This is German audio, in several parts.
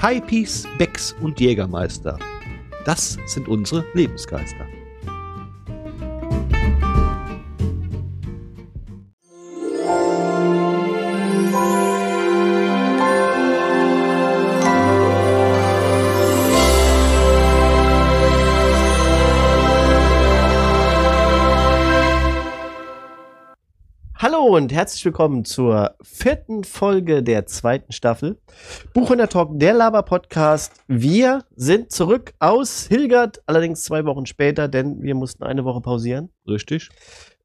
Kaipis, Becks und Jägermeister. Das sind unsere Lebensgeister. Hallo und herzlich willkommen zur vierten Folge der zweiten Staffel. Buchhändler Talk, der Laber-Podcast. Wir sind zurück aus Hilgert, allerdings zwei Wochen später, denn wir mussten eine Woche pausieren. Richtig?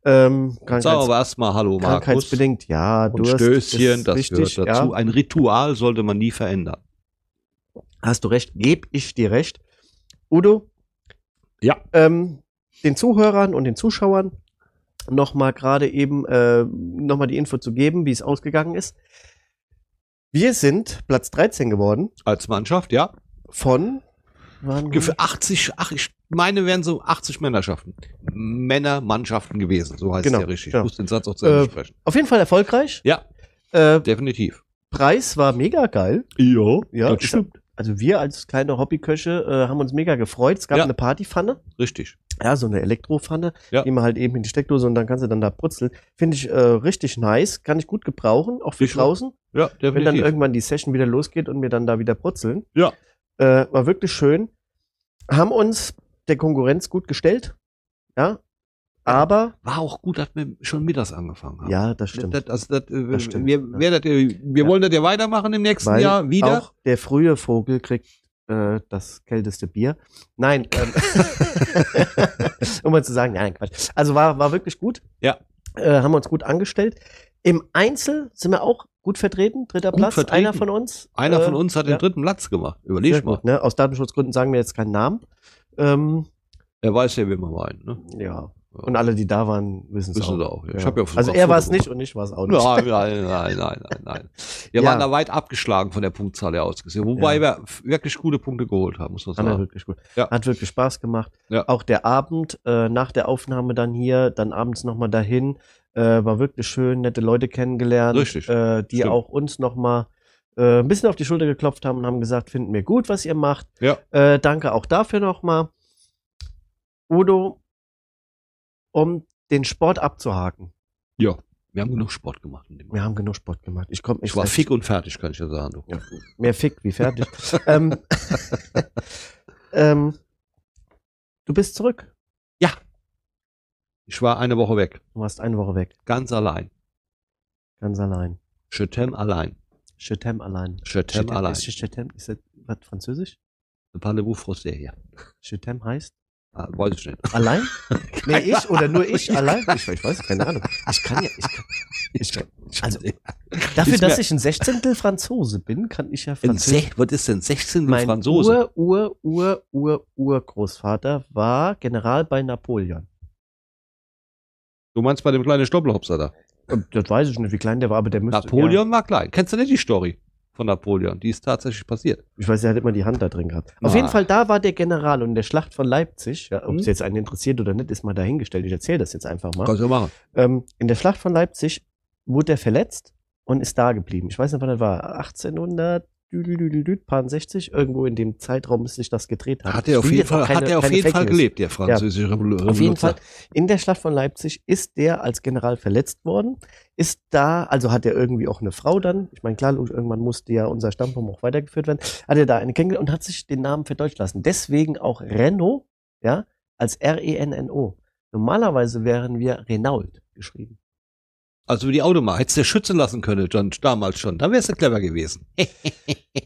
Ähm, Sagen aber erstmal Hallo, Markus. krankheitsbedingt, ja, Und Durst Stößchen, das wichtig, gehört dazu. Ja. Ein Ritual sollte man nie verändern. Hast du recht, geb ich dir recht. Udo? Ja. Ähm, den Zuhörern und den Zuschauern nochmal gerade eben äh, nochmal die Info zu geben, wie es ausgegangen ist. Wir sind Platz 13 geworden Als Mannschaft, ja. von waren Für 80, ach, ich meine, wären so 80 Männerschaften. Männermannschaften gewesen, so heißt Genau, es ja richtig. ja. Ich muss den Satz auch zu Ende Äh, sprechen. auf jeden Fall erfolgreich. Ja, Äh, definitiv. Preis war mega geil. Ja, Ja, das stimmt. Also wir als kleine Hobbyköche äh, haben uns mega gefreut. Es gab Ja. eine Partypfanne, Richtig. ja, so eine Elektropfanne, Ja. die man halt eben in die Steckdose und dann kannst du dann da brutzeln. Finde ich äh, richtig nice, kann ich gut gebrauchen, auch für Ich- draußen, Ja, wenn dann definitiv. irgendwann die Session wieder losgeht und wir dann da wieder brutzeln. Ja. Äh, war wirklich schön. Haben uns der Konkurrenz gut gestellt, ja, aber War auch gut, dass wir schon mittags angefangen haben. ja, das stimmt. Das, also das, äh, Das stimmt, Wir, ja. das, äh, wir Ja. wollen das ja weitermachen im nächsten Weil Jahr wieder. Auch der frühe Vogel kriegt äh, das kälteste Bier. Nein, ähm, um mal zu sagen, nein, Quatsch. Also war, war wirklich gut. Ja. Äh, haben wir uns gut angestellt. Im Einzel sind wir auch gut vertreten. Dritter Gut Platz, vertreten. einer von uns. Einer Äh, von uns hat ja. den dritten Platz gemacht. Überleg mal. gut, ne? Aus Datenschutzgründen sagen wir jetzt keinen Namen. Ähm, Er weiß ja, wie wir meinen. Ne? ja. Und alle, die da waren, wissen es auch. auch. Ja. Ja also er war es nicht und ich war es auch nicht. Nein, nein, nein, nein, nein, nein. Wir Ja. waren da weit abgeschlagen von der Punktzahl her aus gesehen. Wobei wir wirklich gute Punkte geholt haben, muss man Hat sagen. wirklich gut. Hat wirklich Spaß gemacht. Ja. Auch der Abend äh, nach der Aufnahme dann hier, dann abends nochmal dahin, äh, war wirklich schön, nette Leute kennengelernt, Richtig. Äh, die Stimmt. auch uns nochmal äh, ein bisschen auf die Schulter geklopft haben und haben gesagt, finden wir gut, was ihr macht. Ja. Äh, danke auch dafür nochmal. Udo, um den Sport abzuhaken. Ja. Wir haben genug Sport gemacht. In dem Wir haben genug Sport gemacht. Ich komme ich war fick und fertig, kann ich ja sagen. Ja, mehr fick wie fertig. ähm, ähm, du bist zurück. Ich war eine Woche weg. Du warst eine Woche weg. Ganz allein. Ganz allein. Chetem allein. Chetem allein. Chetem allein. Ist Chetem, ist das was französisch? Parlez-vous français hier. Chetem heißt? Ah, weiß ich nicht. Allein? nee, ich oder nur ich allein? Ich, ich weiß, keine Ahnung. Ich kann ja, ich kann, ich kann, also, dafür, dass ich ein Sechzehntel Franzose bin, kann ich ja Französisch. Was ist denn 16 Mein Franzose? Ur, Ur, Ur, Ur, Urgroßvater war General bei Napoleon. Du meinst bei dem kleinen Stoppelhopser da? Das weiß ich nicht, wie klein der war, aber der müsste. Napoleon war klein. Kennst du nicht die Story von Napoleon? Die ist tatsächlich passiert. Ich weiß, er hat immer die Hand da drin gehabt. Auf Ah. jeden Fall, da war der General und in der Schlacht von Leipzig, ja, ob Mhm. es jetzt einen interessiert oder nicht, ist mal dahingestellt. Ich erzähle das jetzt einfach mal. Kannst du machen. Ähm, in der Schlacht von Leipzig wurde er verletzt und ist da geblieben. Ich weiß nicht, wann das war. 1800, 60, irgendwo in dem Zeitraum müsste sich das gedreht haben. Hat er auf jeden Fall, keine- hat er auf jeden Fall gelebt, der französische Revolu- Auf jeden Fall. In der Schlacht von Leipzig ist der als General verletzt worden, ist da, also hat er irgendwie auch eine Frau dann, ich meine, klar, irgendwann musste ja unser Stammbaum auch weitergeführt werden, hat er da eine kennengelernt und hat sich den Namen verdeutscht lassen. Deswegen auch Renault, ja, als R-E-N-N-O. Normalerweise wären wir Renault geschrieben. Also wie die Automarke. Hättest du schützen lassen können, John, damals schon. Dann wärst du clever gewesen.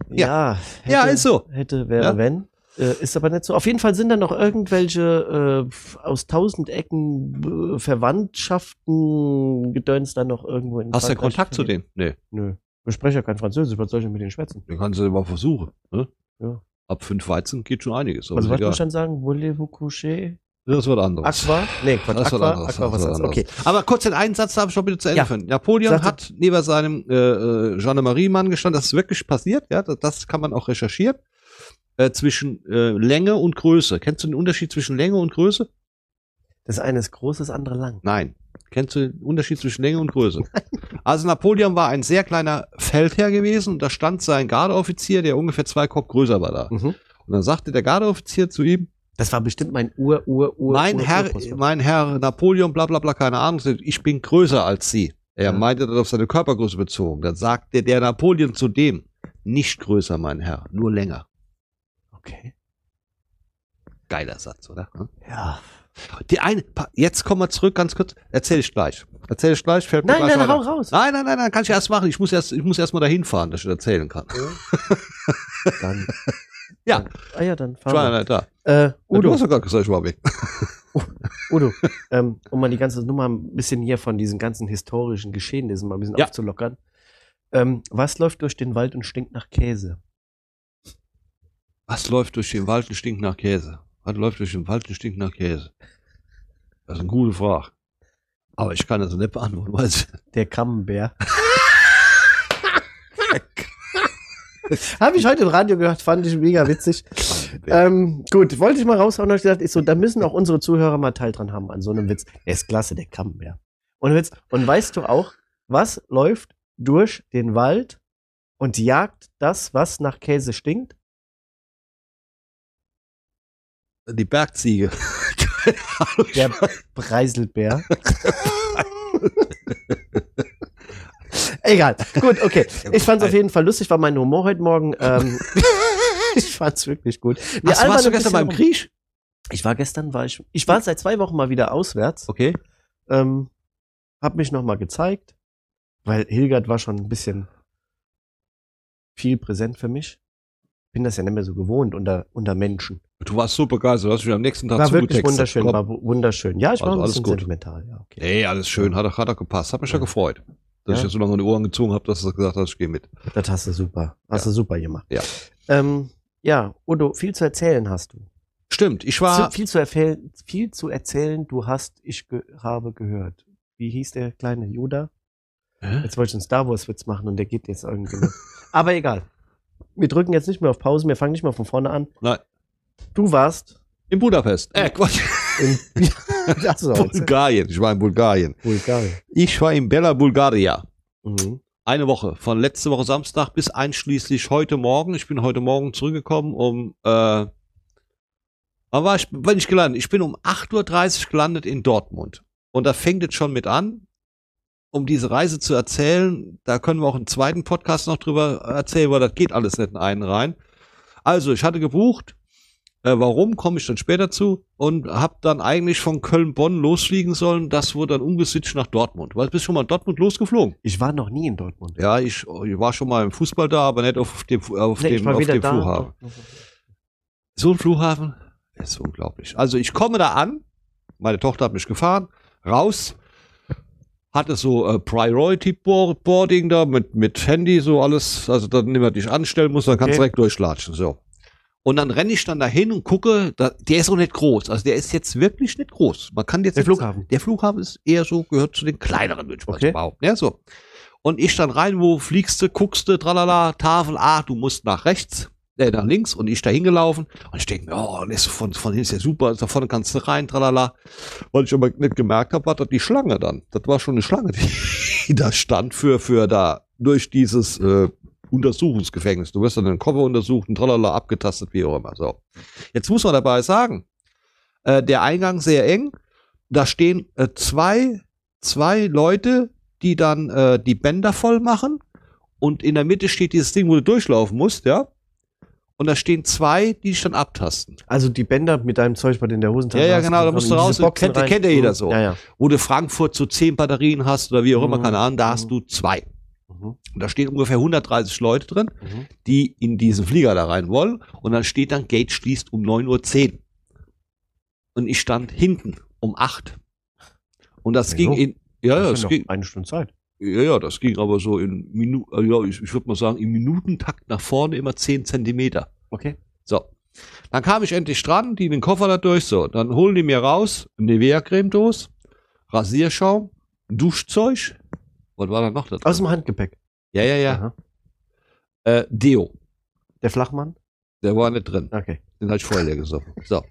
Ja, Ja, ist so. Hätte, wäre, Ja. wenn. Äh, ist aber nicht so. Auf jeden Fall sind da noch irgendwelche äh, aus tausend Ecken äh, Verwandtschaften gedöns da noch irgendwo in Hast du Frankreich Kontakt zu denen? Nee. Nö. Ich spreche ja kein Französisch, was soll ich denn mit denen schwätzen? Den kannst du mal versuchen. Ne? Ja. Ab fünf Weizen geht schon einiges. Also was ich dann sagen? Voulez-vous coucher? Das wird anderes. Aqua? Nee, Quatsch, Das wird Aqua, anderes, Aqua, das was anderes. Okay. Aber kurz den einen Satz darf ich schon bitte zu Ende Ja. führen. Napoleon Sagte- hat neben seinem äh, äh, Jeanne-Marie-Mann gestanden, das ist wirklich passiert, ja, das, das kann man auch recherchieren, äh, zwischen äh, Länge und Größe. Kennst du den Unterschied zwischen Länge und Größe? Das eine ist groß, das andere lang. Nein. Kennst du den Unterschied zwischen Länge und Größe? Also Napoleon war ein sehr kleiner Feldherr gewesen und da stand sein Gardeoffizier, der ungefähr zwei Kopf größer war da. Mhm. Und dann sagte der Gardeoffizier zu ihm, Das war bestimmt mein Ur, Ur, Ur. mein Ur, Herr, mein Herr Napoleon, bla bla bla, keine Ahnung, ich bin größer als Sie. Er Ja. meinte das auf seine Körpergröße bezogen. Dann sagte der Napoleon zu dem, nicht größer, mein Herr, nur länger. Okay. Geiler Satz, oder? Hm? Ja. Die eine, jetzt kommen wir zurück, ganz kurz. Erzähl ich gleich. Erzähl ich gleich, fällt mir Nein, gleich nein, weiter. hau raus. Nein, nein, nein, nein, kann ich erst machen. Ich muss erst, ich muss erst mal dahin fahren, dass ich das erzählen kann. Dann. Ja. Dann, ah ja, dann ja fahren nicht da. wir. Äh, Du Udo, hast doch gerade gesagt, ich war weg. Udo, ähm, um mal die ganze Nummer ein bisschen hier von diesen ganzen historischen Geschehnissen mal ein bisschen Ja. aufzulockern. Ähm, was läuft durch den Wald und stinkt nach Käse? Was läuft durch den Wald und stinkt nach Käse? Was läuft durch den Wald und stinkt nach Käse? Das ist eine gute Frage. Aber ich kann das nicht beantworten, weil es Der Kammenbär. Habe ich heute im Radio gehört, fand ich mega witzig. Ähm, gut, wollte ich mal raushauen und hab gedacht, ist so, da müssen auch unsere Zuhörer mal Teil dran haben an so einem Witz. Der ist klasse, der Kammenbär. Und Witz. Und weißt du auch, was läuft durch den Wald und jagt das, was nach Käse stinkt? die Bergziege. Der Preiselbär. Egal. Gut, okay. Ich fand es auf jeden Fall lustig, war mein Humor heute Morgen. Ähm, ich fand es wirklich gut. Wir albern warst du ein gestern beim. Krieg? Ich war gestern, war ich, ich war seit zwei Wochen mal wieder auswärts. Okay. Ähm, hab mich noch mal gezeigt, weil Hilgard war schon ein bisschen viel präsent für mich. Bin das ja nicht mehr so gewohnt unter, unter Menschen. Du warst super geil, du hast mich am nächsten Tag War wirklich wunderschön, Komm. war wu- wunderschön. Ja, ich war Also ein alles bisschen gut. sentimental. Ja, okay. Nee, alles schön, hat doch, hat doch gepasst. Hat mich ja, Ja. gefreut, dass ich Ja. jetzt so lange in die Ohren gezogen habe, dass du gesagt hast, ich gehe mit. Das hast du super. Hast Ja. du super gemacht. Ja. Ähm, ja, Udo, viel zu erzählen hast du. Stimmt, ich war, Zu, viel, zu erzählen, viel zu erzählen, du hast, ich ge habe gehört. Wie hieß der kleine Yoda? Hä? Jetzt wollte ich einen Star Wars Witz machen und der geht jetzt irgendwie. Aber egal. Wir drücken jetzt nicht mehr auf Pause, wir fangen nicht mehr von vorne an. Nein. Du warst in Budapest. Äh, Quatsch. in Achso, Bulgarien. Ich war in Bulgarien. Bulgarien. Ich war in Bella Bulgaria. Mhm. Eine Woche, von letzte Woche Samstag bis einschließlich heute Morgen. Ich bin heute Morgen zurückgekommen um, äh, wann war ich, wann ich gelandet? Ich bin um 8.30 Uhr gelandet in Dortmund. Und da fängt es schon mit an, um diese Reise zu erzählen. Da können wir auch einen zweiten Podcast noch drüber erzählen, weil das geht alles nicht in einen rein. Also, ich hatte gebucht. Äh, warum, komme ich dann später zu. Und habe dann eigentlich von Köln-Bonn losfliegen sollen. Das wurde dann umgeswitcht nach Dortmund. Weil bist du schon mal in Dortmund losgeflogen? Ich war noch nie in Dortmund. Ja, ich, ich war schon mal im Fußball da, aber nicht auf dem, auf Nee, dem, auf dem da. Flughafen. So ein Flughafen ist unglaublich. Also ich komme da an, meine Tochter hat mich gefahren, raus, hatte so äh, Priority Bo- Boarding da mit, mit Handy, so alles, also dann niemand dich anstellen muss, dann kannst du Okay. direkt durchlatschen, so. Und dann renne ich dann dahin und gucke, da, der ist auch nicht groß, also der ist jetzt wirklich nicht groß. Man kann jetzt Der nicht- Flughafen. der Flughafen ist eher so, gehört zu den kleineren, würde ich mal Okay. behaupten. Ja, so. Und ich dann rein, wo fliegst du, guckst du, tralala, Tafel, ah, du musst nach rechts, äh, nach links und ich da hingelaufen. Und ich denke mir, oh, das ist von, von hier ist ja super, da vorne kannst du rein, tralala. Weil ich aber nicht gemerkt habe, war das die Schlange dann. Das war schon eine Schlange, die da stand für, für da, durch dieses äh, Untersuchungsgefängnis. Du wirst dann den Koffer untersucht und tralala, abgetastet, wie auch immer. So. Jetzt muss man dabei sagen, äh, der Eingang sehr eng. Da stehen äh, zwei, zwei Leute, die dann äh, die Bänder voll machen. Und in der Mitte steht dieses Ding, wo du durchlaufen musst, ja. Und da stehen zwei, die dich dann abtasten. Also die Bänder mit deinem Zeug, du in der Hosentasche Ja, ja, genau, da musst du raus. Kennt- kennt ja jeder Mhm. so. Ja, ja. Wo du Frankfurt so zehn Batterien hast oder wie auch immer, Mhm. keine Ahnung, da Mhm. hast du zwei. Mhm. Und da stehen ungefähr 130 Leute drin, Mhm. die in diesen Flieger da rein wollen. Und dann steht dann, Gate schließt um 9.10 Uhr. Und ich stand hinten um 8. Und das Ja, ging in, ja, ja, Das das ja ging, noch eine Stunde Zeit. ja, ja, das ging aber so in Minuten, äh, ja, ich, ich würde mal sagen, im Minutentakt nach vorne immer 10 Zentimeter. Okay. So. Dann kam ich endlich dran, die den Koffer da durch, so. Dann holen die mir raus, Nivea-Creme-Dose, Rasierschaum, Duschzeug. Was war da noch drin? Aus dem Handgepäck. Ja, ja, ja. Äh, Deo. Der Flachmann? Der war nicht drin. Okay. Den hatte ich vorher leer gesoffen. So.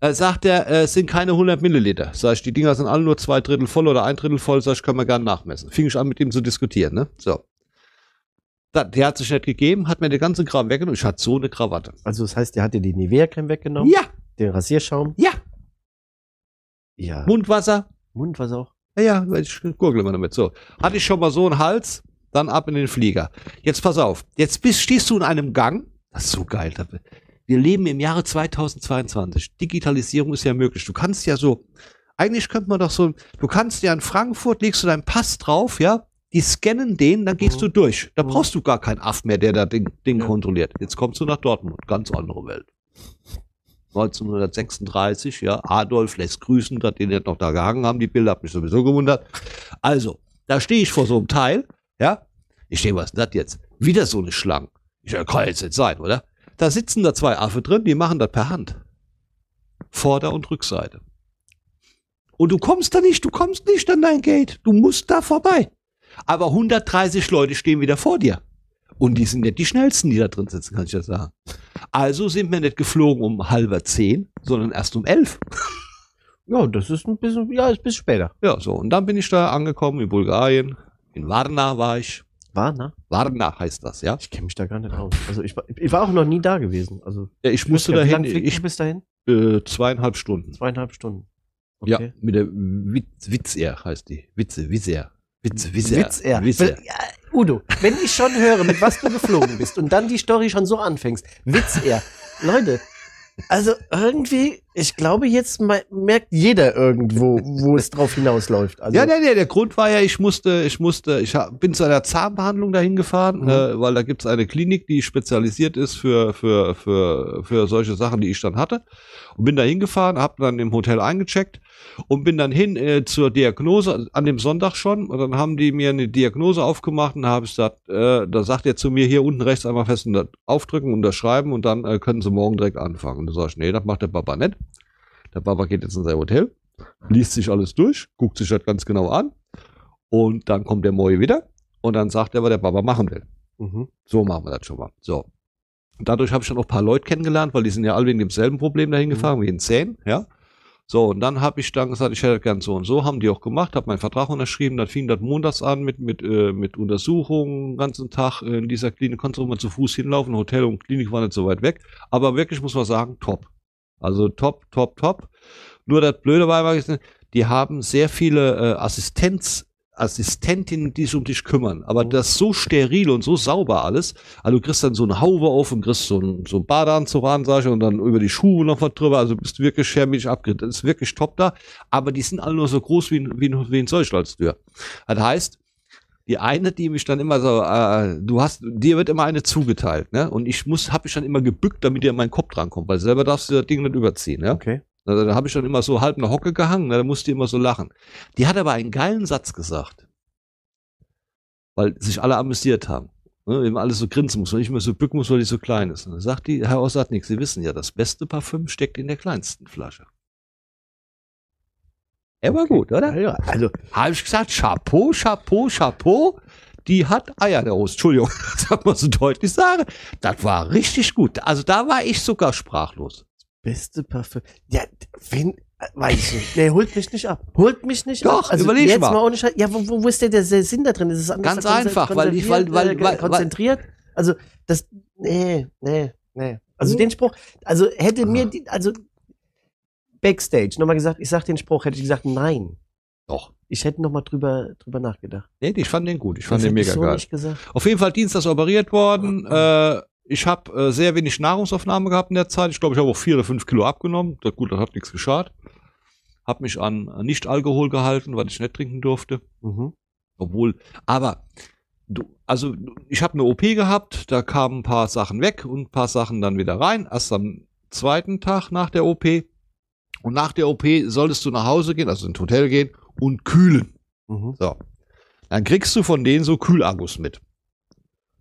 Da sagt er, äh, es sind keine 100 Milliliter. Sag ich, die Dinger sind alle nur zwei Drittel voll oder ein Drittel voll. Sag ich, können wir gerne nachmessen. Fing ich an, mit ihm zu diskutieren, ne? So. Da, der hat sich nicht gegeben, hat mir den ganzen Kram weggenommen. Ich hatte so eine Krawatte. Also das heißt, der hat dir die Nivea-Creme weggenommen, Ja, den Rasierschaum. ja. Ja. Mundwasser. Mundwasser auch. Ja, ja, ich gurgle immer damit. So. Hatte ich schon mal so einen Hals, dann ab in den Flieger. Jetzt pass auf. Jetzt bist, stehst du in einem Gang. Das ist so geil. Wir leben im Jahre 2022. Digitalisierung ist ja möglich. Du kannst ja so, eigentlich könnte man doch so, du kannst ja in Frankfurt, legst du deinen Pass drauf, ja, die scannen den, dann gehst Mhm. du durch. Da Mhm. brauchst du gar keinen Aff mehr, der da Ding, Ding Ja. kontrolliert. Jetzt kommst du nach Dortmund. Ganz andere Welt. 1936, ja, Adolf lässt grüßen, dass die nicht noch da gehangen haben, die Bilder, hat mich sowieso gewundert. Also, da stehe ich vor so einem Teil, ja, ich stehe, was ist das jetzt? Wieder so eine Schlange. Ich kann jetzt nicht sein, oder? Da sitzen da zwei Affe drin, die machen das per Hand. Vorder- und Rückseite. Und du kommst da nicht, du kommst nicht an dein Gate. Du musst da vorbei. Aber 130 Leute stehen wieder vor dir. Und die sind nicht die schnellsten, die da drin sitzen, kann ich ja sagen. Also sind wir nicht geflogen um halber zehn, sondern erst um elf. Ja, das ist ein bisschen, ja, ist ein bisschen später. Ja, so. Und dann bin ich da angekommen in Bulgarien. In Varna war ich. War, ne? Varna heißt das, ja. Ich kenne mich da gar nicht aus. Also ich war, ich war auch noch nie da gewesen. Also ja ich musste Wie dahin, lange fliegt ich bis dahin? äh, zweieinhalb Stunden. Zweieinhalb Stunden. Ja, mit der Witz, Witzer heißt die. Witze, Witzer. Witze, Witzer. Witz er. Witzer. Ja, Udo, wenn ich schon höre, mit was du geflogen bist und dann die Story schon so anfängst, Witz er. Leute, also irgendwie, ich glaube, jetzt me- merkt jeder irgendwo, wo es drauf hinausläuft. Also, Ja, nee, nee, der Grund war ja, ich musste, ich musste, ich bin zu einer Zahnbehandlung dahin gefahren, Mhm. äh, weil da gibt's eine Klinik, die spezialisiert ist für, für, für, für solche Sachen, die ich dann hatte. Und bin da hingefahren, hab dann im Hotel eingecheckt und bin dann hin äh, zur Diagnose, an dem Sonntag schon. Und dann haben die mir eine Diagnose aufgemacht und da habe ich gesagt, äh, da sagt er zu mir, hier unten rechts einmal fest unter, aufdrücken, unterschreiben und dann äh, können sie morgen direkt anfangen. Und da sag ich, nee, das macht der Papa nicht. Der Papa geht jetzt in sein Hotel, liest sich alles durch, guckt sich das ganz genau an und dann kommt der Moi wieder und dann sagt er, was der Papa machen will. Mhm. So machen wir das schon mal. So. Und dadurch habe ich dann auch ein paar Leute kennengelernt, weil die sind ja alle wegen demselben Problem dahin gefahren, wie in Zähnen, ja. So, und dann habe ich dann gesagt, ich hätte gern so und so, haben die auch gemacht, habe meinen Vertrag unterschrieben, dann fing das montags an mit, mit, äh, mit Untersuchungen, den ganzen Tag in dieser Klinik, konntest du mal zu Fuß hinlaufen, Hotel und Klinik war nicht so weit weg, aber wirklich muss man sagen, top. Also top, top, top. Nur das Blöde war, die haben sehr viele äh, Assistenz, Assistentinnen, die sich um dich kümmern. Aber Mhm. das ist so steril und so sauber alles. Also du kriegst dann so eine Haube auf und kriegst so einen, so einen Badeanzug an, sag ich, und dann über die Schuhe noch was drüber. Also bist wirklich chemisch abgerichtet. Das ist wirklich top da. Aber die sind alle nur so groß wie, ein- wie, ein- wie ein Säuschlalstür. Das heißt, die eine, die mich dann immer so, äh, du hast, dir wird immer eine zugeteilt, ne? Und ich muss, hab ich dann immer gebückt, damit ihr an meinen Kopf drankommt, weil selber darfst du das Ding nicht überziehen, ja? Okay. Also, da habe ich dann immer so halb eine Hocke gehangen, ne, da musste ich immer so lachen. Die hat aber einen geilen Satz gesagt. Weil sich alle amüsiert haben. Ne, immer alles so grinsen muss, weil ich immer so bücken muss, weil die so klein ist. Und dann sagt die, Herr Ossadnik, Sie wissen ja, das beste Parfüm steckt in der kleinsten Flasche. Er war gut, oder? Ja, also Habe ich gesagt, Chapeau, Chapeau, Chapeau. Die hat Eier der Hose. Entschuldigung, das hat man so deutlich sagen. Das war richtig gut. Also da war ich sogar sprachlos. beste Parfüm. Ja, wenn, weiß ich nicht. Nee, holt mich nicht ab. Holt mich nicht Doch, ab. Also überleg jetzt mal. mal ohne Scheiß. Ja, wo, wo, ist denn der, Sinn da drin? Ist es anders Ganz einfach, weil ich- weil- weil- konzentriert, äh, weil- konzentriert? Also, das, nee, nee, nee. Also Mhm. den Spruch, also hätte mir, die, also Backstage nochmal gesagt, ich sag den Spruch, hätte ich gesagt, nein. Doch. Ich hätte nochmal drüber, drüber nachgedacht. Nee, ich fand den gut. Ich fand Das den mega ich so geil. nicht gesagt. Auf jeden Fall dienstags operiert worden. Äh, ich habe äh, sehr wenig Nahrungsaufnahme gehabt in der Zeit. Ich glaube, ich habe auch vier oder fünf Kilo abgenommen. Das, gut, das hat nichts geschadet. Hab mich an Nicht-Alkohol gehalten, weil ich nicht trinken durfte. Mhm. Obwohl, aber du, also ich habe eine OP gehabt, da kamen ein paar Sachen weg und ein paar Sachen dann wieder rein. Erst am zweiten Tag nach der OP. Und nach der OP solltest du nach Hause gehen, also ins Hotel gehen und kühlen. Mhm. So. Dann kriegst du von denen so Kühlakkus mit.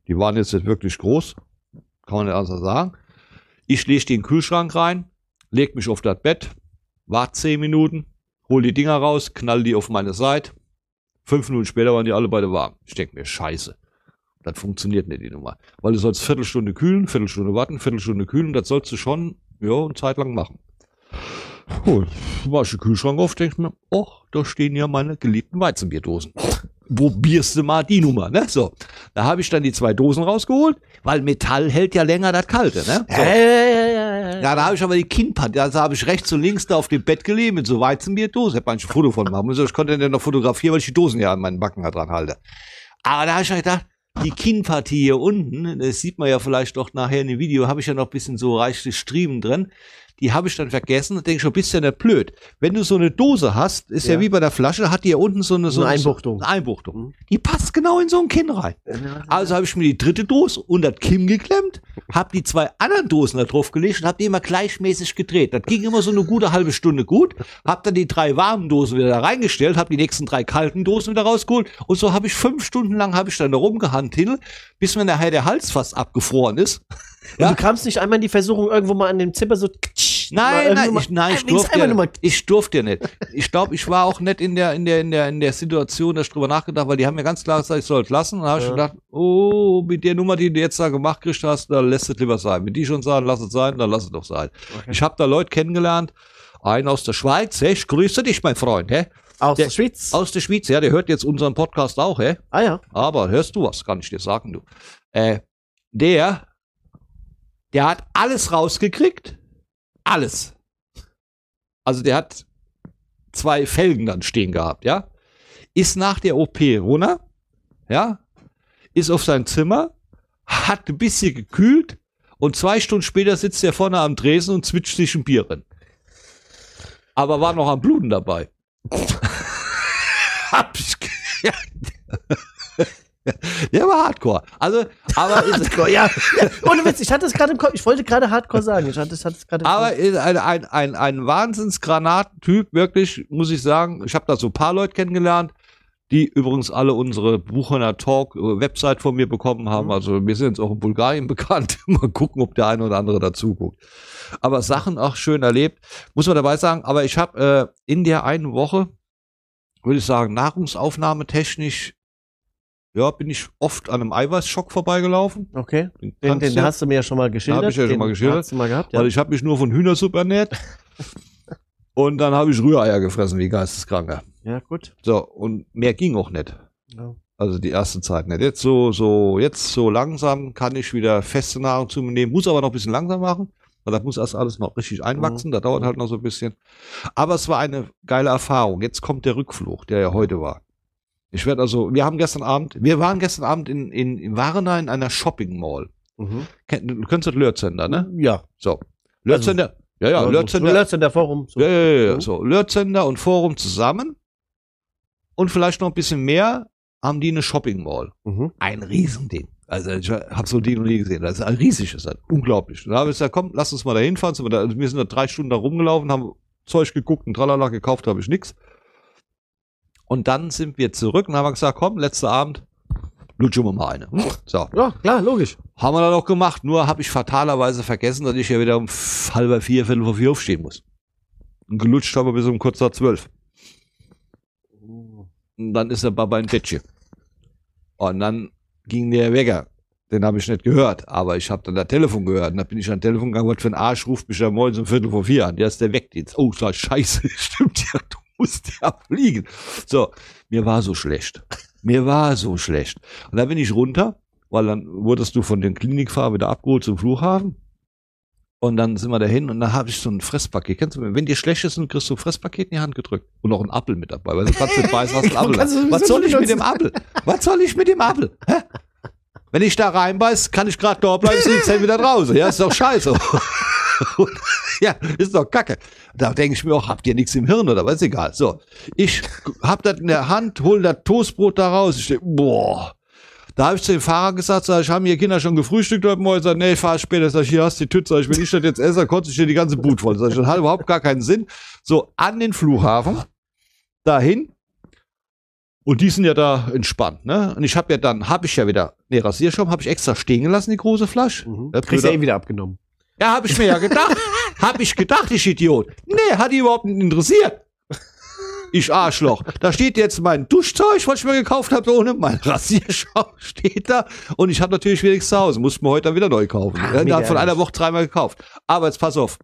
Die waren jetzt nicht wirklich groß. Kann man nicht anders sagen. Ich lege die in den Kühlschrank rein, leg mich auf das Bett, warte 10 Minuten, hol die Dinger raus, knall die auf meine Seite. Fünf Minuten später waren die alle beide warm. Ich denke mir, scheiße. Das funktioniert nicht, die Nummer. Weil du sollst Viertelstunde kühlen, Viertelstunde warten, Viertelstunde kühlen. Das sollst du schon, ja, eine Zeit lang machen. Oh, mach ich den Kühlschrank auf, denk mir, oh, da stehen ja meine geliebten Weizenbierdosen. Probierst du mal die Nummer, ne? So. Da habe ich dann die zwei Dosen rausgeholt, weil Metall hält ja länger das Kalte, ne? So. Ja, da habe ich aber die Kinnpad, also habe ich rechts und links da auf dem Bett gelegen mit so Weizenbierdosen. Hätte man ein Foto von machen müssen. Ich konnte den noch fotografieren, weil ich die Dosen ja an meinen Backen da dran halte. Aber da habe ich mir gedacht, die Kinnpartie hier unten, das sieht man ja vielleicht doch nachher in dem Video, habe ich ja noch ein bisschen so reichlich Striemen drin. Die habe ich dann vergessen und denke schon, bist ja nicht blöd. Wenn du so eine Dose hast, ist ja, Ja. wie bei der Flasche, hat die ja unten so eine, so eine Einbuchtung. So eine Einbuchtung. Mhm. Die passt genau in so ein Kinn rein. Also habe ich mir die dritte Dose unter das Kinn geklemmt, habe die zwei anderen Dosen da drauf gelegt und habe die immer gleichmäßig gedreht. Das ging immer so eine gute halbe Stunde gut. Habe dann die drei warmen Dosen wieder da reingestellt, habe die nächsten drei kalten Dosen wieder rausgeholt und so habe ich fünf Stunden lang habe ich dann da rumgehandelt, bis mir nachher der Hals fast abgefroren ist. Und Ja. du kamst nicht einmal in die Versuchung, irgendwo mal an dem Zipper so. Nein, nein, mal- ich, nein, ich durfte, ja, ich durfte ja nicht. Ich glaube, ich war auch nicht in der, in der, in der, in der Situation, dass ich drüber nachgedacht, weil die haben mir ganz klar gesagt, ich soll es lassen. Und da habe ich Ja. gedacht, oh, mit der Nummer, die du jetzt da gemacht kriegst hast, da lässt es lieber sein. Wenn die schon sagen, lass es sein, dann lass es doch sein. Ich habe da Leute kennengelernt, einen aus der Schweiz, hä? ich grüße dich, mein Freund, hä? Aus Der- der Schweiz. Aus der Schweiz, ja, der hört jetzt unseren Podcast auch, hä? ah ja. Aber hörst du was, kann ich dir sagen, du. Äh, der, der hat alles rausgekriegt. Alles. Also der hat zwei Felgen dann stehen gehabt, ja. Ist nach der OP runter, ja. Ist auf sein Zimmer, hat ein bisschen gekühlt und zwei Stunden später sitzt er vorne am Dresen und zwitscht sich ein Bier drin. Aber war noch am Bluten dabei. Hab ich ja. Der war Hardcore. Also, aber, Hardcore, ja. ja. Ohne Witz, ich hatte es gerade im Kopf. Ich wollte gerade Hardcore sagen. Ich hatte, ich hatte es gerade aber ein, ein, ein, ein Wahnsinnsgranatentyp, wirklich, muss ich sagen. Ich habe da so ein paar Leute kennengelernt, die übrigens alle unsere Buchener Talk äh, von mir bekommen haben. Mhm. Also wir sind jetzt auch in Bulgarien bekannt. Mal gucken, ob der eine oder andere dazu guckt. Aber Sachen auch schön erlebt, muss man dabei sagen. Aber ich habe äh, in der einen Woche, würde ich sagen, nahrungsaufnahmetechnisch, ja, bin ich oft an einem Eiweißschock vorbeigelaufen. Okay. Den, den du- hast du mir ja schon mal geschildert. Hab ich ja schon den mal geschildert. Hast du mal gehabt, ja. Weil ich habe mich nur von Hühnersuppe ernährt. und dann habe ich Rühreier gefressen, wie Geisteskranker. ja, gut. So, und mehr ging auch nicht. Ja. Also die erste Zeit nicht. Jetzt so, so, jetzt so langsam kann ich wieder feste Nahrung zu mir nehmen, muss aber noch ein bisschen langsam machen. Weil das muss erst alles noch richtig einwachsen, Mhm. das dauert halt noch so ein bisschen. Aber es war eine geile Erfahrung. Jetzt kommt der Rückflug, der ja heute war. Ich werde also, wir haben gestern Abend, wir waren gestern Abend in, in, in Warna in einer Shopping Mall. Mhm. Kennt- Du kennst das Lörzender, ne? Ja. So. Lörzender, ja, ja, Also, Lörzender. So Lörzender Forum. So. Ja, ja, ja, ja. Mhm. So, Lörzender und Forum zusammen. Und vielleicht noch ein bisschen mehr haben die eine Shopping Mall. Mhm. Ein Riesending. Also ich habe so die noch nie gesehen. Das ist ein riesig, ist das. Unglaublich. Da habe ich gesagt, komm, lass uns mal da hinfahren. Wir, also sind da drei Stunden da rumgelaufen, haben Zeug geguckt und tralala gekauft, habe ich nix. Und dann sind wir zurück und haben gesagt, komm, letzter Abend, lutschen wir mal eine. So. Ja, klar, logisch. Haben wir dann auch gemacht, nur habe ich fatalerweise vergessen, dass ich ja wieder um halb vier, viertel vor vier aufstehen muss. Und gelutscht habe bis um kurz nach zwölf. Und dann ist der Baba in Bettchen. Und dann ging der Wecker. Den habe ich nicht gehört, aber ich habe dann das Telefon gehört. Und dann bin ich an Telefon gegangen, was für ein Arsch ruft mich ja morgens um Viertel vor vier an. Der ist der Wegdienst. Oh, sag, scheiße, stimmt ja, du musst ja fliegen. So, mir war so schlecht. Mir war so schlecht. Und dann bin ich runter, weil dann wurdest du von den Klinikfahrer wieder abgeholt zum Flughafen. Und dann sind wir dahin und dann habe ich so ein Fresspaket. Kennst du, wenn dir schlecht ist, dann kriegst du ein Fresspaket in die Hand gedrückt. Und noch einen Apfel mit dabei, weil du kannst nicht beißen, hast einen Apfel. Sowieso Was soll ich mit dem. Apfel? Was soll ich mit dem Apfel? Hä? Wenn ich da reinbeiß, kann ich gerade da bleiben, sind Zähne wieder draußen. Ja, ist doch scheiße. Ja, ist doch kacke. Da denke ich mir auch, habt ihr nichts im Hirn oder was? Ist egal. So, ich hab das in der Hand, hol das Toastbrot da raus. Ich denk, boah. Da habe ich zu dem Fahrer gesagt, sag ich, haben hier Kinder schon gefrühstückt heute Morgen? Sag, nee, ich fahre später. Sag ich, hier hast du die. Sag ich, wenn ich das jetzt esse, dann kotze ich dir die ganze Boot voll. Sag ich, das hat überhaupt gar keinen Sinn. So, an den Flughafen, dahin. Und die sind ja da entspannt, ne? Und ich habe ja dann, habe ich ja wieder, nee, Rasierschaum habe ich extra stehen gelassen, die große Flasche. Mhm. Ja, Kriegst du eh wieder abgenommen. Ja, habe ich mir ja gedacht. hab ich gedacht, ich Idiot. Nee, hat die überhaupt nicht interessiert. Ich Arschloch. Da steht jetzt mein Duschzeug, was ich mir gekauft habe, ohne mein Rasierschaum steht da. Und ich habe natürlich nichts zu Hause. Musste mir heute dann wieder neu kaufen. Ja, mega hat von einer. Woche dreimal gekauft. Aber jetzt pass auf.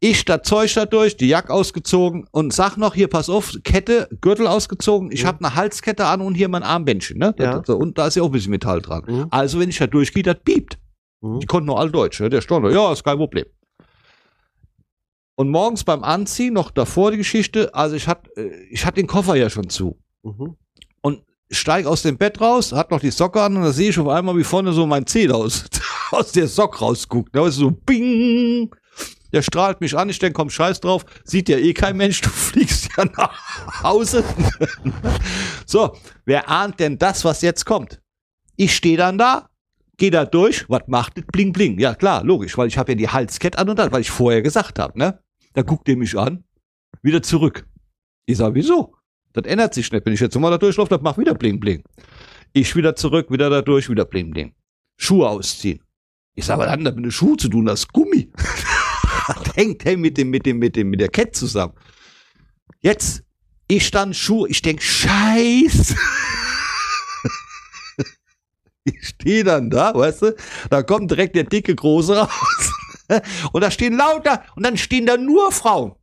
Ich das Zeug da durch, die Jacke ausgezogen und sag noch, hier, pass auf, Kette, Gürtel ausgezogen, ich Mhm. habe eine Halskette an und hier mein Armbändchen, ne? Ja. Und da ist ja auch ein bisschen Metall dran. Mhm. Also, wenn ich da durchgehe, das piept. Mhm. Die konnten nur alle Deutsch, ne? der Storno, ja, ist kein Problem. Und morgens beim Anziehen, noch davor die Geschichte, also ich hatte ich hatte den Koffer ja schon zu. Mhm. Steig aus dem Bett raus, hat noch die Socke an und da sehe ich auf einmal, wie vorne so mein Zeh aus, aus der Sock rausguckt. Da ist so bing. Der strahlt mich an, ich denke, komm, scheiß drauf, sieht ja eh kein Mensch, du fliegst ja nach Hause. so, wer ahnt denn das, was jetzt kommt? Ich stehe dann da, gehe da durch, was macht das? Bling, bling. Ja, klar, logisch, weil ich habe ja die Halskette an und das, weil ich vorher gesagt habe, ne? Da guckt er mich an, wieder zurück. Ich sage, wieso? Das ändert sich nicht. Wenn ich jetzt nochmal da durchlaufe, das macht wieder bling, bling. Ich wieder zurück, wieder da durch, wieder bling, bling. Schuhe ausziehen. Ich sage, was hat denn mit den Schuhen zu tun? Das ist Gummi. das hängt hey, mit dem, mit dem, mit dem, mit der Kette zusammen. Jetzt, ich dann Schuhe, ich denk, scheiße. ich stehe dann da, weißt du, da kommt direkt der dicke Große raus. und da stehen lauter, und dann stehen da nur Frauen.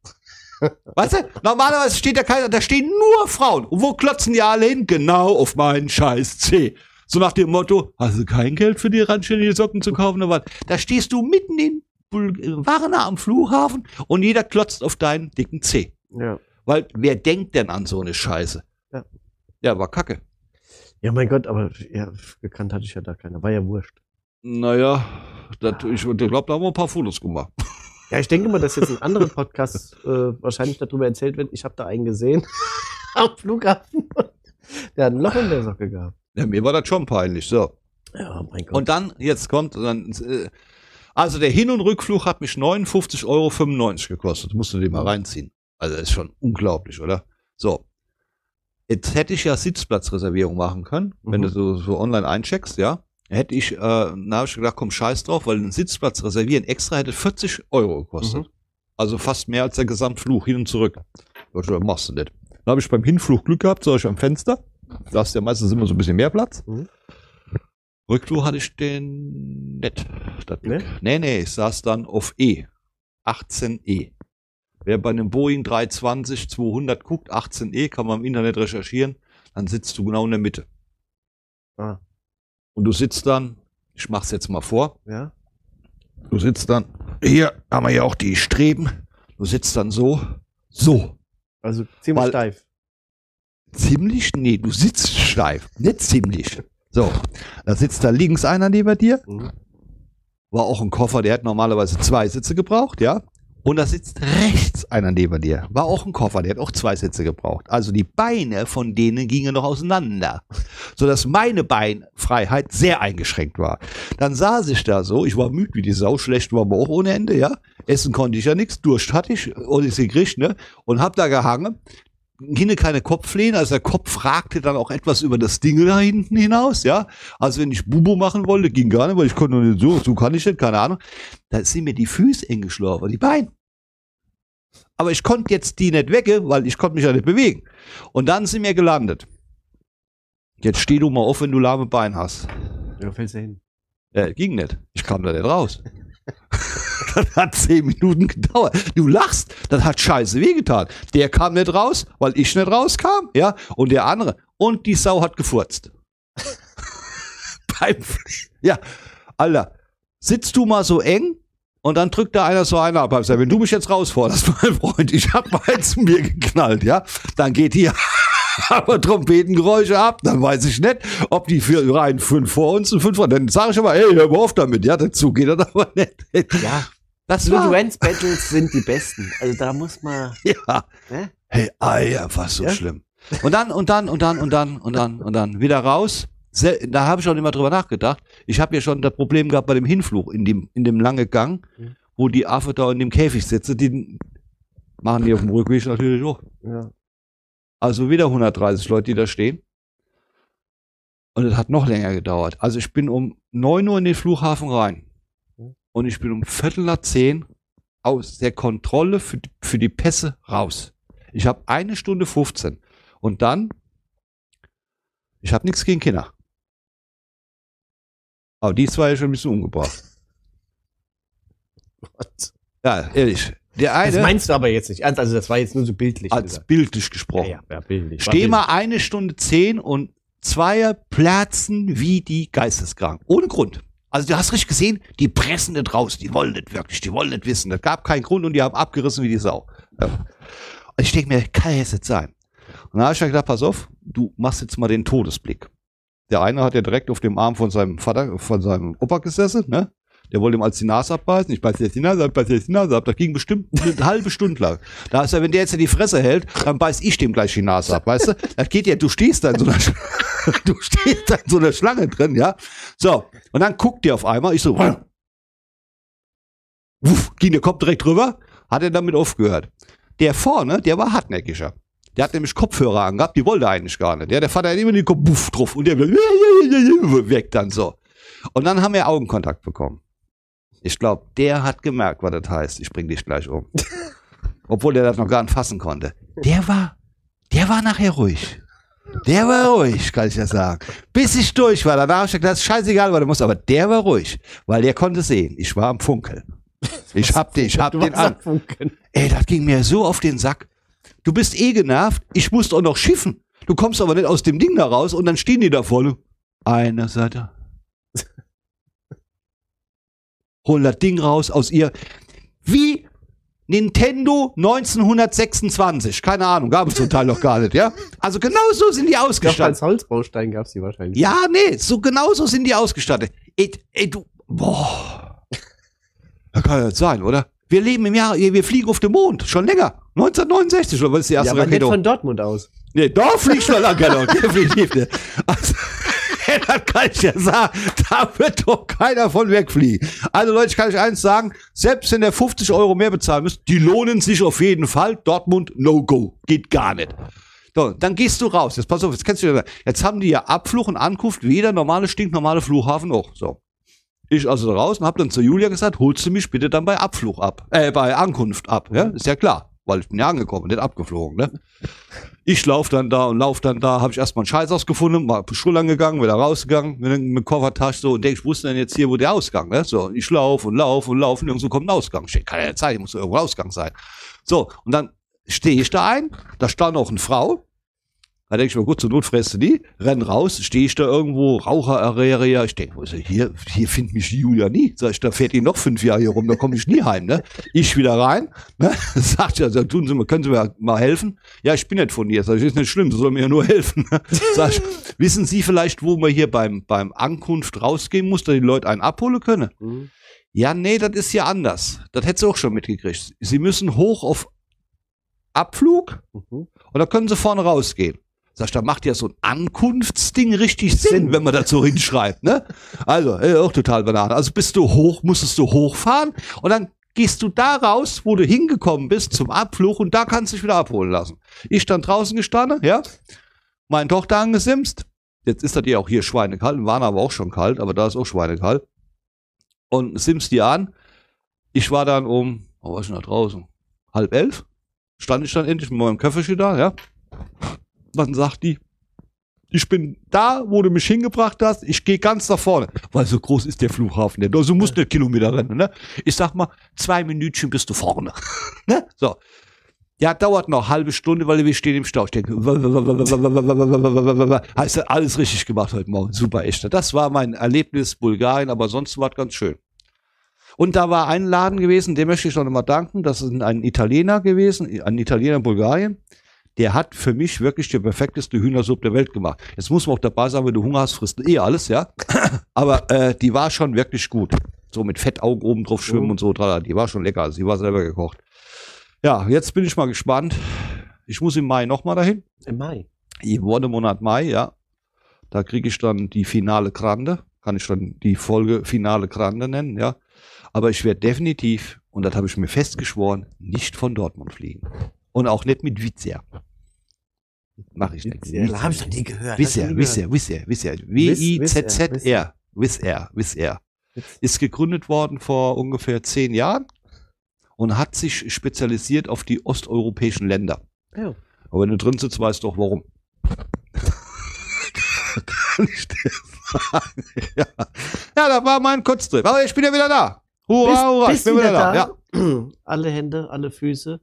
Weißt du, normalerweise steht da keiner, da stehen nur Frauen. Und wo klotzen die alle hin? Genau auf meinen scheiß C. So nach dem Motto, hast du kein Geld für die randständige Socken zu kaufen oder was? Da stehst du mitten in Varna am Flughafen und jeder klotzt auf deinen dicken C. Ja. Weil wer denkt denn an so eine Scheiße? Ja. Ja, war kacke. Ja, mein Gott, aber ja, gekannt hatte ich ja da keiner. War ja wurscht. Naja, das, ich glaube, da haben wir ein paar Fotos gemacht. Ja, ich denke mal, dass jetzt in anderen Podcasts äh, wahrscheinlich darüber erzählt wird. Ich habe da einen gesehen am Flughafen. Der hat ein Loch in der Socke gehabt. Ja, mir war das schon peinlich. So. Ja, mein Gott. Und dann, jetzt kommt, dann, äh, also der Hin- und Rückflug hat mich 59,95 Euro gekostet. Musst du dir mal reinziehen. Also das ist schon unglaublich, oder? So. Jetzt hätte ich ja Sitzplatzreservierung machen können, wenn Mhm. du so, so online eincheckst, ja. Hätte ich, äh, dann habe ich gedacht, komm, scheiß drauf, weil ein Sitzplatz reservieren extra hätte 40 Euro gekostet. Mhm. Also fast mehr als der Gesamtflug hin und zurück. Da dachte ich, machst du nicht. Dann habe ich beim Hinflug Glück gehabt, so ich am Fenster. Da hast du ja meistens immer so ein bisschen mehr Platz. Mhm. Rückflug hatte ich den nicht. Das Ne? Glück. Nee, nee, ich saß dann auf E. 18E. Wer bei einem Boeing 320 200 guckt, 18E, kann man im Internet recherchieren, dann sitzt du genau in der Mitte. Ah, Und du sitzt dann, ich mach's jetzt mal vor, ja. du sitzt dann, hier haben wir ja auch die Streben, du sitzt dann so, so. Also ziemlich Weil- steif. Ziemlich? Nee, du sitzt steif, nicht ziemlich. So, da sitzt da links einer neben dir, Mhm. war auch ein Koffer, der hat normalerweise zwei Sitze gebraucht, ja. Und da sitzt rechts einer neben dir. War auch ein Koffer, der hat auch zwei Sitze gebraucht. Also die Beine von denen gingen noch auseinander. Sodass meine Beinfreiheit sehr eingeschränkt war. Dann saß ich da so, ich war müde wie die Sau, schlecht war aber auch ohne Ende, ja. Essen konnte ich ja nichts, Durst hatte ich, und ich gekriegt, ne. Und hab da gehangen. Hinne keine Kopflehne, also der Kopf ragte dann auch etwas über das Ding da hinten hinaus, ja. Also wenn ich Bubo machen wollte, ging gar nicht, weil ich konnte nur nicht so, so kann ich nicht, keine Ahnung. Da sind mir die Füße eng geschlafen, die Beine. Aber ich konnte jetzt die nicht wegge, weil ich konnte mich ja nicht bewegen. Und dann sind wir gelandet. Jetzt steh du mal auf, wenn du lahme Bein hast. Ja, fällst du hin. Ja, ging nicht. Ich kam da nicht raus. das hat zehn Minuten gedauert. Du lachst, das hat scheiße wehgetan. Der kam nicht raus, weil ich nicht rauskam, ja, und der andere. Und die Sau hat gefurzt. Beim Ja, Alter, sitzt du mal so eng und dann drückt da einer so einer ab. Ich Wenn du mich jetzt rausforderst, mein Freund, ich hab mal zu mir geknallt, ja, dann geht hier aber Trompetengeräusche ab, dann weiß ich nicht, ob die für rein fünf vor uns und fünf vor. Dann sage ich aber, hey, hör mal auf damit, ja, dazu geht das aber nicht. Ja, Das Fluence Battles sind die besten. Also da muss man. ja. Ne? Hey, ei, was so Ja? schlimm. Und dann, und dann, und dann, und dann, und dann, und dann wieder raus. Da habe ich schon immer drüber nachgedacht. Ich habe ja schon das Problem gehabt bei dem Hinflug in dem, in dem lange Gang, Mhm. wo die Affe da in dem Käfig sitzt. Die machen die auf dem Rückweg natürlich auch. Ja. Also wieder 130 Leute, die da stehen. Und es hat noch länger gedauert. Also ich bin um 9 Uhr in den Flughafen rein. Mhm. Und ich bin um Viertel nach 10 aus der Kontrolle für, die- für die Pässe raus. Ich habe eine Stunde 15. Und dann, ich habe nichts gegen Kinder. Aber die zwei ja schon ein bisschen umgebracht. Gott. Ja, ehrlich. Der Das eine, meinst du aber jetzt nicht ernst. Also das war jetzt nur so bildlich. als gesagt. bildlich gesprochen. ja, ja, bildlich. War Steh bildlich. mal eine Stunde zehn und Zweier platzen wie die Geisteskrank. Ohne Grund. Also du hast richtig gesehen, die pressen nicht raus, die wollen nicht wirklich, die wollen nicht wissen. Das gab keinen Grund und die haben abgerissen wie die Sau. Ja. Und ich denke mir, kann ja jetzt sein. Und dann habe ich mir gedacht, pass auf, du machst jetzt mal den Todesblick. Der eine hat ja direkt auf dem Arm von seinem Vater, von seinem Opa gesessen, ne? Der wollte ihm als die Nase abbeißen. Ich beiß jetzt die Nase ab, beiß jetzt die Nase ab. Das ging bestimmt eine halbe Stunde lang. Da ist er, wenn der jetzt die Fresse hält, dann beiß ich dem gleich die Nase ab, weißt du? Das geht ja, du stehst da in so einer, Sch- du stehst da in so einer Schlange drin, ja? So. Und dann guckt der auf einmal, ich so, wuff, ging der Kopf direkt rüber, hat er damit aufgehört. Der vorne, der war hartnäckiger. Der hat nämlich Kopfhörer angehabt, die wollte er eigentlich gar nicht. Ja, der Vater hat immer den Kopf buff drauf und der weg dann so. Und dann haben wir Augenkontakt bekommen. Ich glaube, der hat gemerkt, was das heißt. Ich bring dich gleich um. Obwohl der das noch gar nicht fassen konnte. Der war, der war nachher ruhig. Der war ruhig, kann ich ja sagen. Bis ich durch war, danach hab ich gesagt, das ist scheißegal, was du musst, aber der war ruhig, weil der konnte sehen. Ich war am Funkeln. Ich hab den, ich hab den an. Ey, das ging mir so auf den Sack. Du bist eh genervt. Ich musste auch noch schiffen. Du kommst aber nicht aus dem Ding da raus und dann stehen die da vorne. Eine Seite. Holen das Ding raus aus ihr. Wie Nintendo 1926. Keine Ahnung, gab es zum Teil noch gar nicht, ja? Also genau so sind die ausgestattet. als Holzbaustein gab es die wahrscheinlich. Ja, nee, so genau so sind die ausgestattet. Ey, ey du, boah. Das kann ja nicht sein, oder? Wir leben im Jahr, wir fliegen auf dem Mond, schon länger. 1969, oder was ist die erste ja aber nicht Rakete? von Dortmund aus. Nee, da fliegt schon lange noch, definitiv nicht. Also, das kann ich ja sagen, da wird doch keiner von wegfliegen. Also Leute, ich kann euch eins sagen, selbst wenn ihr 50 Euro mehr bezahlen müsst, die lohnen sich auf jeden Fall. Dortmund, no go. Geht gar nicht. So, dann gehst du raus. Jetzt pass auf, jetzt kennst du ja, jetzt haben die ja Abflug und Ankunft, wie jeder normale, stinknormale Flughafen auch. So. Ich also raus und hab dann zu Julia gesagt, holst du mich bitte dann bei Abflug ab, äh, bei Ankunft ab, ja, ist ja klar, weil ich bin ja angekommen, nicht abgeflogen, ne? Ich lauf dann da und lauf dann da, habe ich erstmal einen Scheiß ausgefunden, mal Schultern gegangen, wieder rausgegangen, mit, mit Koffertasche so und denk, ich wusste dann jetzt hier, wo der Ausgang, ne? So, ich lauf und lauf und lauf und irgendwo kommt ein Ausgang. Ich ja nicht sein, muss irgendwo Ausgang sein. So, und dann stehe ich da ein, da stand auch eine Frau, da denke ich mir, gut, zur Not fräst du die, renn raus, stehe ich da irgendwo, Raucherarea. Ich denke, wo ist er? hier, hier findet mich die Julia nie. Sag ich, da fährt die noch fünf Jahre hier rum, da komme ich nie heim, ne? Ich wieder rein, ne? Sagt ja, sag, tun Sie mir, können Sie mir mal helfen? Ja, ich bin nicht von hier. Sag ich, ist nicht schlimm, Sie sollen mir ja nur helfen. ne? Sag ich, wissen Sie vielleicht, wo man hier beim, beim Ankunft rausgehen muss, dass die Leute einen abholen können? Mhm. Ja, nee, das ist ja anders. Das hättest du auch schon mitgekriegt. Sie müssen hoch auf Abflug Mhm. und da können sie vorne rausgehen. Sag ich, da macht ja so ein Ankunftsding richtig Sinn, Sinn. wenn man das so hinschreibt, ne? Also, ey, auch total Banane. Also bist du hoch, musstest du hochfahren und dann gehst du da raus, wo du hingekommen bist zum Abflug und da kannst du dich wieder abholen lassen. Ich stand draußen gestanden, ja, meine Tochter angesimst. Jetzt ist das ja auch hier schweinekalt, waren aber auch schon kalt, aber da ist auch schweinekalt. Und simst die an. Ich war dann um, wo war ich denn da draußen? Halb elf? Stand ich dann endlich mit meinem Köfferchen da, ja. Dann sagt die, ich bin da, wo du mich hingebracht hast, ich gehe ganz da vorne. Weil so groß ist der Flughafen nicht. Also musst nicht Kilometer rennen, ne? Ich sag mal, zwei Minütchen bist du vorne. ne? So. Ja, dauert noch halbe Stunde, weil wir stehen im Stau. Ich denke, hast du alles richtig gemacht heute Morgen. Super, echt. Das war mein Erlebnis Bulgarien, aber sonst war es ganz schön. Und da war ein Laden gewesen, dem möchte ich noch mal danken. Das ist ein Italiener gewesen, ein Italiener in Bulgarien. Der hat für mich wirklich die perfekteste Hühnersuppe der Welt gemacht. Jetzt muss man auch dabei sagen, wenn du Hunger hast, frisst du eh alles, ja. Aber äh, die war schon wirklich gut. So mit Fettaugen oben drauf schwimmen Mhm. und so. tralala. Die war schon lecker. Also die war selber gekocht. Ja, jetzt bin ich mal gespannt. Ich muss im Mai noch mal dahin. Im Mai. Im Monat Mai, ja. Da kriege ich dann die finale Grande. Kann ich dann die Folge finale Grande nennen, ja. Aber ich werde definitiv, und das habe ich mir festgeschworen, nicht von Dortmund fliegen. Und auch nicht mit Wizz Air. Mach ich nicht. Ja, hab ich noch nie gehört. Wizz Air, Wizz Air, Wizz Air, Wizz Air. Wizz- W-I-Z-Z-R. Wizz Air, Wizz Air. Ist gegründet worden vor ungefähr zehn Jahren und hat sich spezialisiert auf die osteuropäischen Länder. gehört. Aber wenn du drin sitzt, weißt du doch warum. Kann ich dir sagen. Ja. ja, da war mein Kurztrip. Aber ich bin ja wieder da. Hurra, hurra, ich bin wieder da. Ja. Alle Hände, alle Füße,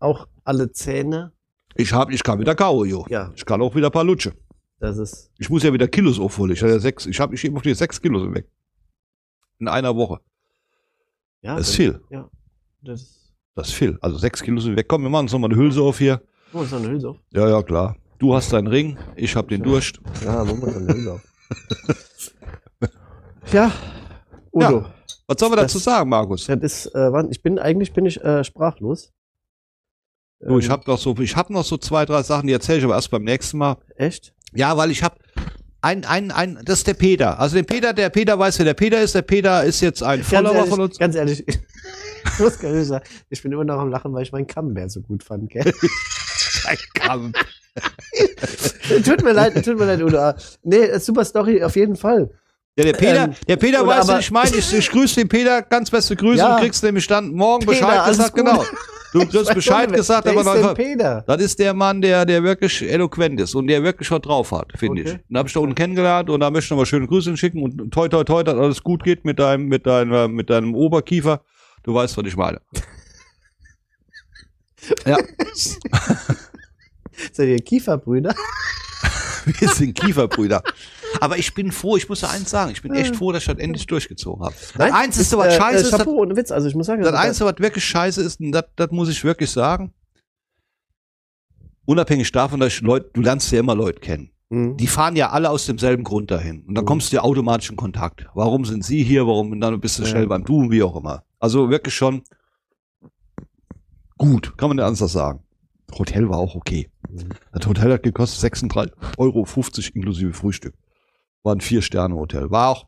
auch alle Zähne. Ich, hab, ich kann wieder jo. Ja, Ich kann auch wieder ein paar Lutsche. das ist. Ich muss ja wieder Kilos aufholen. Ich habe ja sechs, ich habe ich auf die sechs Kilos weg. In einer Woche. Ja, Das ist viel. Ja. Das ist. Das ist viel. Also sechs Kilos sind weg. Komm, wir machen uns nochmal eine Hülse auf hier. Oh, ist noch eine Hülse auf. Ja, ja, klar. Du hast deinen Ring, ich habe den Durst. Ja, machen wir eine Hülse auf. ja, Udo. Was soll man Das- dazu sagen, Markus? Das ist, äh, ich bin, eigentlich bin ich äh, sprachlos. Du, ich Ähm, habe noch so, ich habe noch so zwei, drei Sachen, die erzähle ich aber erst beim nächsten Mal. Echt? Ja, weil ich habe ein, ein, ein, das ist der Peter. Also den Peter, der Peter weiß, wer der Peter ist. Der Peter ist jetzt ein Ganz Follower ehrlich, von uns. ganz ehrlich, ich muss gar nicht sagen, ich bin immer noch am Lachen, weil ich meinen Camembert so gut fand, gell? tut mir leid, tut mir leid, Udo. Nee, äh, super Story, auf jeden Fall. Ja, der Peter, Ähm, der Peter weiß, aber- was ich meine. Ich, ich grüße den Peter, ganz beste Grüße Ja. und kriegst nämlich dann morgen Peter, Bescheid gesagt. gut. Genau. Du kriegst Bescheid gesagt, aber ist Peter? das ist der Mann, der, der wirklich eloquent ist und der wirklich was drauf hat, finde Okay. ich. Den habe ich da unten kennengelernt und da möchte ich nochmal schöne Grüße hinschicken und toi, toi, toi, dass alles gut geht mit deinem, mit deinem, mit deinem Oberkiefer. Du weißt, was ich meine. Ja, Seid ihr Kieferbrüder? wir sind Kieferbrüder. Aber ich bin froh, ich muss ja eins sagen, ich bin echt froh, dass ich das endlich durchgezogen habe. Das Einzige, was äh, scheiße äh, ist, Chapeau, ohne Witz, also ich muss sagen, das also, Einzige, was wirklich scheiße ist, und das, das muss ich wirklich sagen, unabhängig davon, dass ich Leute, du lernst ja immer Leute kennen. Mhm. Die fahren ja alle aus demselben Grund dahin. Und dann Mhm. kommst du ja automatisch in Kontakt. Warum sind sie hier? Warum? Und dann bist du schnell beim Du und wie auch immer. Also wirklich schon gut, kann man nicht anders sagen. Hotel war auch okay. Mhm. Das Hotel hat gekostet 36,50 Euro inklusive Frühstück. War ein Vier-Sterne-Hotel. War auch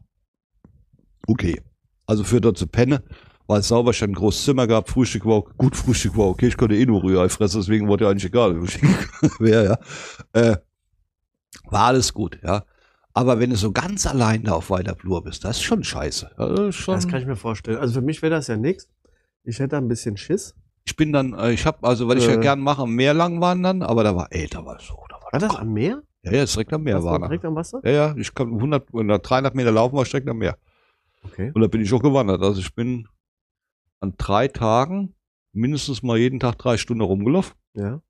okay. Also für dort zu penne, war es sauber, ich hatte ein großes Zimmer gehabt, Frühstück war auch, gut, Frühstück war okay, ich konnte eh nur Rührei fressen, deswegen wurde ja eigentlich egal, wer, ja. Äh, war alles gut, ja. Aber wenn du so ganz allein da auf weiter Flur bist, das ist schon scheiße. Ist schon, Das kann ich mir vorstellen. Also für mich wäre das ja nichts. Ich hätte da ein bisschen Schiss. ich bin dann, äh, ich habe, also, weil ich ja Äh. gern mache, am Meer lang wandern, aber da war, ey, da war so, da war, War das am Meer? Ja, ja, ist direkt am Meer war direkt am Wasser? Ja, ja, ich kann 100 oder 300 Meter laufen, war ich direkt am Meer. Okay. Und da bin ich auch gewandert. Also ich bin an drei Tagen mindestens mal jeden Tag drei Stunden rumgelaufen. Ja.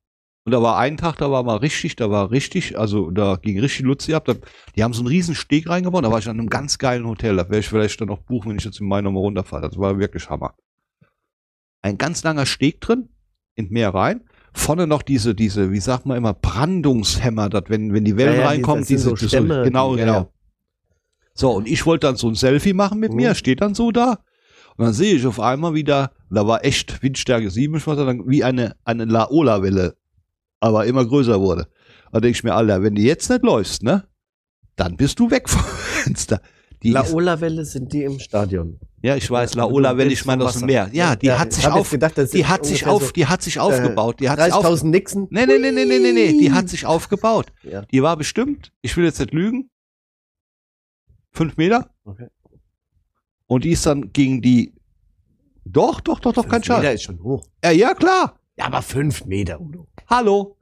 Und da war ein Tag, da war mal richtig, da war richtig, also da ging richtig Luzi ab. Da, die haben so einen riesen Steg reingebaut, da war ich an einem ganz geilen Hotel. Da werde ich vielleicht dann auch buchen, wenn ich jetzt im Mai nochmal runterfahre. Das war wirklich Hammer. Ein ganz langer Steg drin, in Meer rein. Vorne noch diese, diese, wie sagt man immer, Brandungshämmer, dass wenn, wenn die Wellen Ja, ja, die- reinkommen, diese, so Stämme, genau, die- genau. ja. So, und ich wollte dann so ein Selfie machen mit Mhm. mir, steht dann so da. Und dann sehe ich auf einmal wieder, da war echt Windstärke 7, ich nicht, wie eine, eine Laola-Welle, aber immer größer wurde. Da denke ich mir, Alter, wenn du jetzt nicht läufst, ne, dann bist du weg vom Fenster. Laola-Welle sind die im Stadion. Ja, ich weiß, Laola-Welle, du ich meine bist aus dem. Meer. Ja, die Ja, hat ich sich auf, gedacht, das die hat sich auf, so, die hat sich aufgebaut, die hat sich auf, 30.000 Nixon. nee, nee, nee, nee, nee, nee, nee, die hat sich aufgebaut. Ja. Die war bestimmt, ich will jetzt nicht lügen, fünf Meter. Okay. Und die ist dann gegen die. Doch, doch, doch, doch, kein Fünf Meter ist schon hoch. Ja, ja, klar. Ja, aber fünf Meter, Udo. Hallo.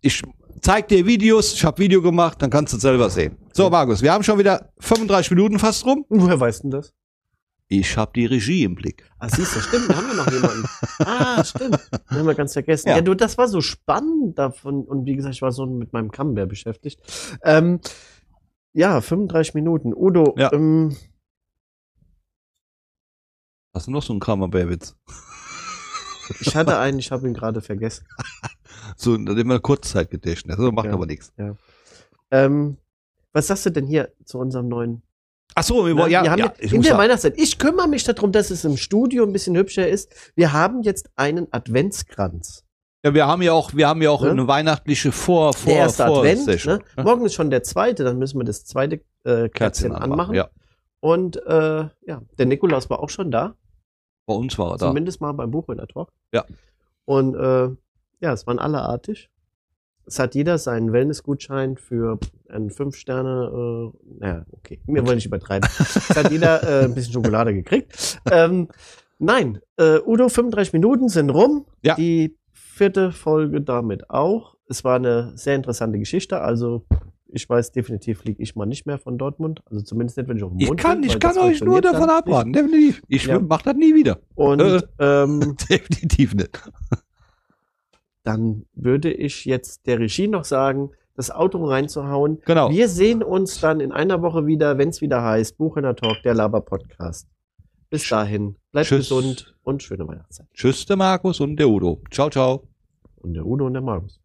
Ich zeig dir Videos, ich habe Video gemacht, dann kannst du es selber sehen. So, Markus, wir haben schon wieder 35 Minuten fast rum. Woher weißt du das? Ich habe die Regie im Blick. Ah, siehst du, stimmt, da haben wir noch jemanden. Ah, stimmt. Den haben wir ganz vergessen. Ja. Ja, du, das war so spannend davon. Und wie gesagt, ich war so mit meinem Camembert beschäftigt. Ähm, ja, 35 Minuten. Udo, Ja. ähm, Hast du noch so einen Kramer-Bärwitz? ich hatte einen, ich habe ihn gerade vergessen. So, immer Kurzzeitgedächtnis. Das macht Ja. aber nichts. Ähm, was sagst du denn hier zu unserem neuen Ach so, wir, Ne? wollen- ja, wir haben ja, ja, ich in der Weihnachtszeit. Ich kümmere mich darum, dass es im Studio ein bisschen hübscher ist. Wir haben jetzt einen Adventskranz. ja, wir haben ja auch, wir haben ja auch Ne? eine weihnachtliche Vor, Vor, der erste Advent. Vorsession, Ne? Morgen ist schon der zweite, dann müssen wir das zweite äh, Kerzchen anmachen. Ja, Und äh, ja, der Nikolaus war auch schon da. bei uns war er da. Zumindest mal beim Buchhändler Talk. Ja. Und äh, ja, es waren alle artig. Es hat jeder seinen Wellnessgutschein für einen 5 Sterne, äh, naja, okay, wir wollen nicht übertreiben. es hat jeder äh, ein bisschen Schokolade gekriegt. Ähm, nein, äh, Udo, 35 Minuten sind rum. Ja. Die vierte Folge damit auch. Es war eine sehr interessante Geschichte, also ich weiß definitiv, fliege ich mal nicht mehr von Dortmund. Also zumindest nicht, wenn ich auf dem Ich Mond kann, bin, ich kann euch nur davon abraten. Definitiv. Ich Ja. mach das nie wieder. Und Äh. ähm, Definitiv nicht. Dann würde ich jetzt der Regie noch sagen, das Auto reinzuhauen. Genau. Wir sehen uns dann in einer Woche wieder, wenn es wieder heißt, Buchhörner Talk, der Laber-Podcast. Bis dahin, bleibt Tschüss. gesund und schöne Weihnachtszeit. Tschüss, der Markus und der Udo. Ciao, ciao. Und der Udo und der Markus.